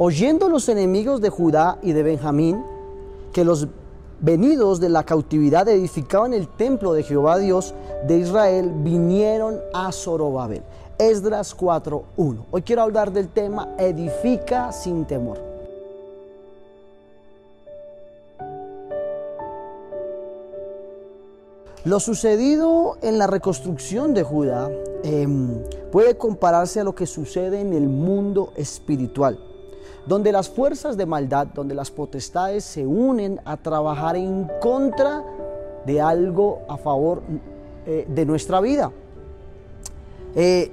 Oyendo los enemigos de Judá y de Benjamín que los venidos de la cautividad edificaban el templo de Jehová Dios de Israel, vinieron a Zorobabel. Esdras 4.1. Hoy quiero hablar del tema edifica sin temor. Lo sucedido en la reconstrucción de Judá em, puede compararse a lo que sucede en el mundo espiritual, donde las fuerzas de maldad, donde las potestades se unen a trabajar en contra de algo a favor eh, de nuestra vida. Eh,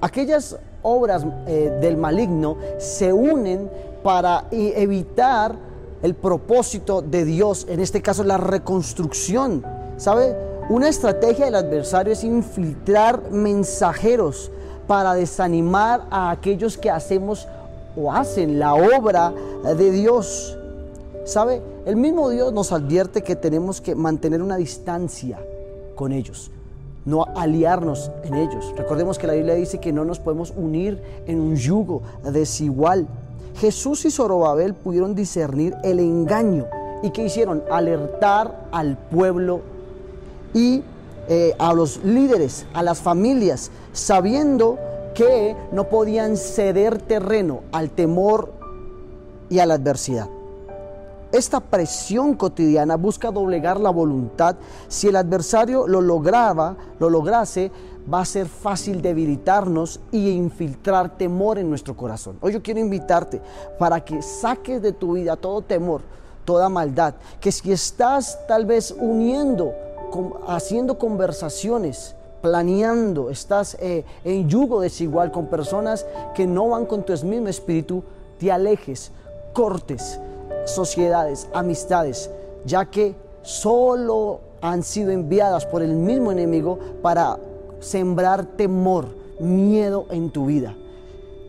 aquellas obras eh, del maligno se unen para evitar el propósito de Dios, en este caso la reconstrucción. ¿Sabe? Una estrategia del adversario es infiltrar mensajeros para desanimar a aquellos que hacemos o hacen la obra de Dios. ¿Sabe? El mismo Dios nos advierte que tenemos que mantener una distancia con ellos no aliarnos en ellos. Recordemos que la Biblia dice que no nos podemos unir en un yugo desigual. Jesús y Zorobabel pudieron discernir el engaño y que hicieron alertar al pueblo y eh, a los líderes, a las familias, sabiendo que no podían ceder terreno al temor y a la adversidad. Esta presión cotidiana busca doblegar la voluntad. Si el adversario lo lograba, lo lograse, va a ser fácil debilitarnos y infiltrar temor en nuestro corazón. Hoy yo quiero invitarte para que saques de tu vida todo temor, toda maldad, que si estás tal vez uniendo, haciendo conversaciones, planeando, estás eh, en yugo desigual con personas que no van con tu mismo espíritu, te alejes, cortes sociedades, amistades, ya que solo han sido enviadas por el mismo enemigo para sembrar temor, miedo en tu vida.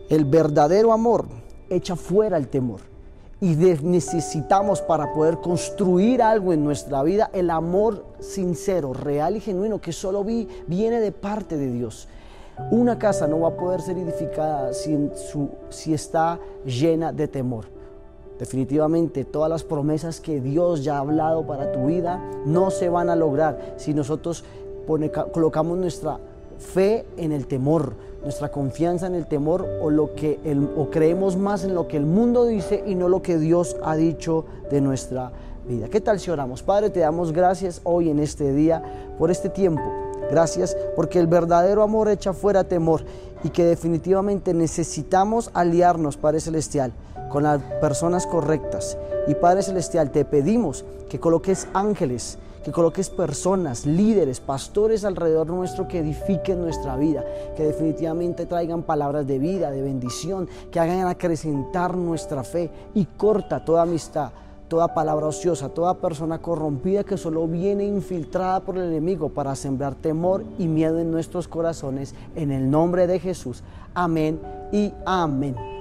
El verdadero amor echa fuera el temor. Y necesitamos para poder construir algo en nuestra vida el amor sincero, real y genuino que solo vi, viene de parte de Dios. Una casa no va a poder ser edificada si, si está llena de temor. Definitivamente todas las promesas que Dios ya ha hablado para tu vida no se van a lograr si nosotros colocamos nuestra fe en el temor, nuestra confianza en el temor o, lo que o creemos más en lo que el mundo dice y no lo que Dios ha dicho de nuestra vida. ¿Qué tal si oramos? Padre, te damos gracias hoy en este día por este tiempo. Gracias porque el verdadero amor echa fuera temor y que definitivamente necesitamos aliarnos, Padre Celestial con las personas correctas. Y Padre Celestial, te pedimos que coloques ángeles, que coloques personas, líderes, pastores alrededor nuestro que edifiquen nuestra vida, que definitivamente traigan palabras de vida, de bendición, que hagan acrecentar nuestra fe y corta toda amistad, toda palabra ociosa, toda persona corrompida que solo viene infiltrada por el enemigo para sembrar temor y miedo en nuestros corazones. En el nombre de Jesús. Amén y amén.